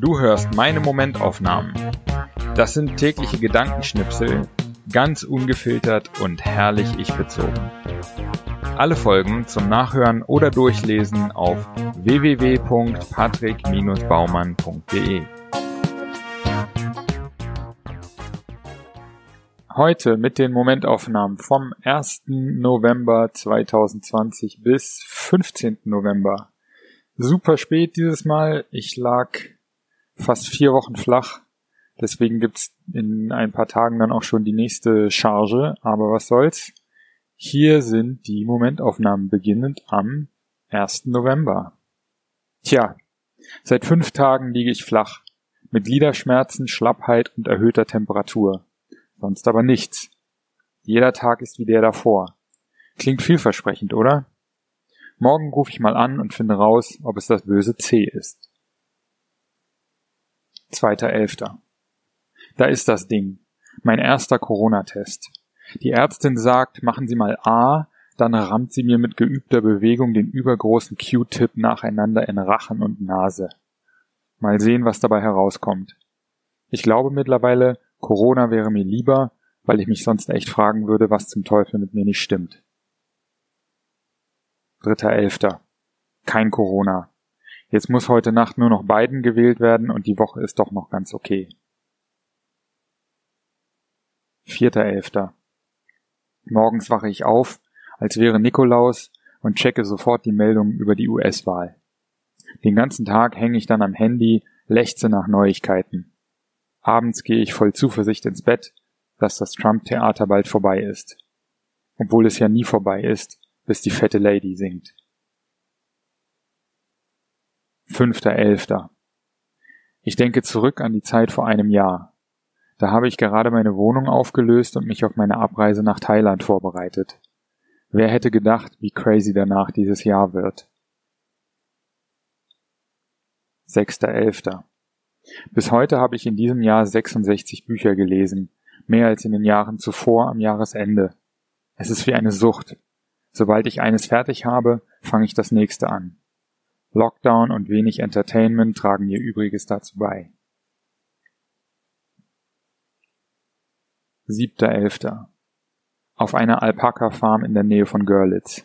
Du hörst meine Momentaufnahmen. Das sind tägliche Gedankenschnipsel, ganz ungefiltert und herrlich ich bezogen. Alle Folgen zum Nachhören oder Durchlesen auf www.patrick-baumann.de. Heute mit den Momentaufnahmen vom 1. November 2020 bis 15. November. Super spät dieses Mal. Ich lag fast vier Wochen flach. Deswegen gibt's in ein paar Tagen dann auch schon die nächste Charge. Aber was soll's? Hier sind die Momentaufnahmen beginnend am 1. November. Tja, seit fünf Tagen liege ich flach. Mit Gliederschmerzen, Schlappheit und erhöhter Temperatur. Sonst aber nichts. Jeder Tag ist wie der davor. Klingt vielversprechend, oder? Morgen rufe ich mal an und finde raus, ob es das böse C ist. 2.11. Da ist das Ding. Mein erster Corona-Test. Die Ärztin sagt, machen Sie mal A, dann rammt sie mir mit geübter Bewegung den übergroßen Q-Tip nacheinander in Rachen und Nase. Mal sehen, was dabei herauskommt. Ich glaube mittlerweile, Corona wäre mir lieber, weil ich mich sonst echt fragen würde, was zum Teufel mit mir nicht stimmt. Dritter Elfter. Kein Corona. Jetzt muss heute Nacht nur noch Biden gewählt werden und die Woche ist doch noch ganz okay. Vierter Elfter. Morgens wache ich auf, als wäre Nikolaus und checke sofort die Meldungen über die US-Wahl. Den ganzen Tag hänge ich dann am Handy, lechze nach Neuigkeiten. Abends gehe ich voll Zuversicht ins Bett, dass das Trump-Theater bald vorbei ist. Obwohl es ja nie vorbei ist, bis die fette Lady singt. Fünfter Elfter. Ich denke zurück an die Zeit vor einem Jahr. Da habe ich gerade meine Wohnung aufgelöst und mich auf meine Abreise nach Thailand vorbereitet. Wer hätte gedacht, wie crazy danach dieses Jahr wird? Sechster Elfter. Bis heute habe ich in diesem Jahr 66 Bücher gelesen, mehr als in den Jahren zuvor am Jahresende. Es ist wie eine Sucht. Sobald ich eines fertig habe, fange ich das nächste an. Lockdown und wenig Entertainment tragen ihr Übriges dazu bei. Siebter Elfter. Auf einer Alpaka-Farm in der Nähe von Görlitz.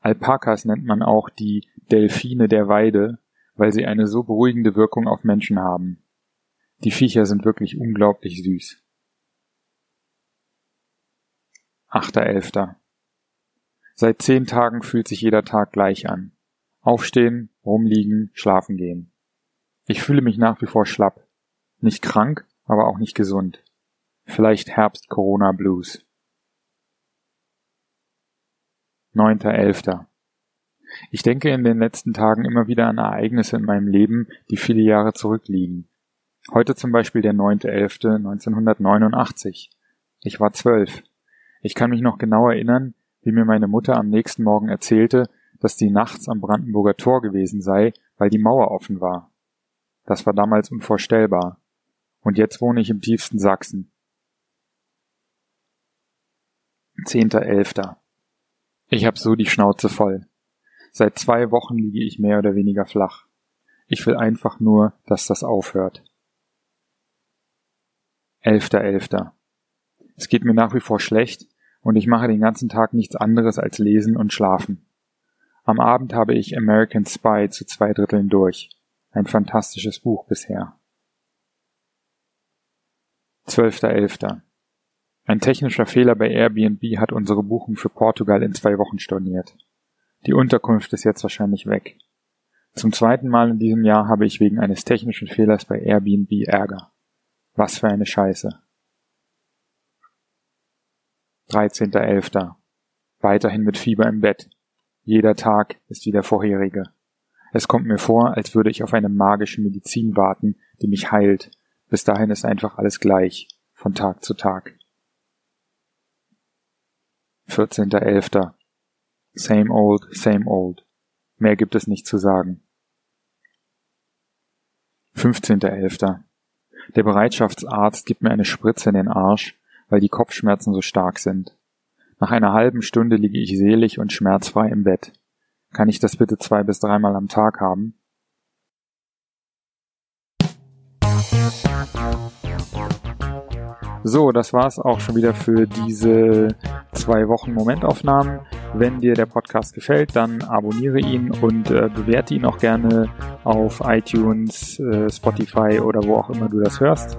Alpakas nennt man auch die Delfine der Weide, weil sie eine so beruhigende Wirkung auf Menschen haben. Die Viecher sind wirklich unglaublich süß. Achter Elfter. Seit zehn Tagen fühlt sich jeder Tag gleich an. Aufstehen, rumliegen, schlafen gehen. Ich fühle mich nach wie vor schlapp. Nicht krank, aber auch nicht gesund. Vielleicht Herbst-Corona-Blues. 9.11. Ich denke in den letzten Tagen immer wieder an Ereignisse in meinem Leben, die viele Jahre zurückliegen. Heute zum Beispiel der 9.11.1989. Ich war zwölf. Ich kann mich noch genau erinnern, wie mir meine Mutter am nächsten Morgen erzählte, dass die nachts am Brandenburger Tor gewesen sei, weil die Mauer offen war. Das war damals unvorstellbar. Und jetzt wohne ich im tiefsten Sachsen. 10.11. Ich hab so die Schnauze voll. Seit zwei Wochen liege ich mehr oder weniger flach. Ich will einfach nur, dass das aufhört. 11.11. Es geht mir nach wie vor schlecht und ich mache den ganzen Tag nichts anderes als lesen und schlafen. Am Abend habe ich American Spy zu zwei Dritteln durch. Ein fantastisches Buch bisher. 12.11. Ein technischer Fehler bei Airbnb hat unsere Buchung für Portugal in zwei Wochen storniert. Die Unterkunft ist jetzt wahrscheinlich weg. Zum zweiten Mal in diesem Jahr habe ich wegen eines technischen Fehlers bei Airbnb Ärger. Was für eine Scheiße. 13.11. Weiterhin mit Fieber im Bett. Jeder Tag ist wie der vorherige. Es kommt mir vor, als würde ich auf eine magische Medizin warten, die mich heilt. Bis dahin ist einfach alles gleich, von Tag zu Tag. 14.11. Same old, same old. Mehr gibt es nicht zu sagen. 15.11. Der Bereitschaftsarzt gibt mir eine Spritze in den Arsch, weil die Kopfschmerzen so stark sind. Nach einer halben Stunde liege ich selig und schmerzfrei im Bett. kann ich das bitte zwei bis dreimal am Tag haben? So, das war's auch schon wieder für diese zwei Wochen Momentaufnahmen. Wenn dir der Podcast gefällt, dann abonniere ihn und äh, bewerte ihn auch gerne auf iTunes, äh, Spotify oder wo auch immer du das hörst.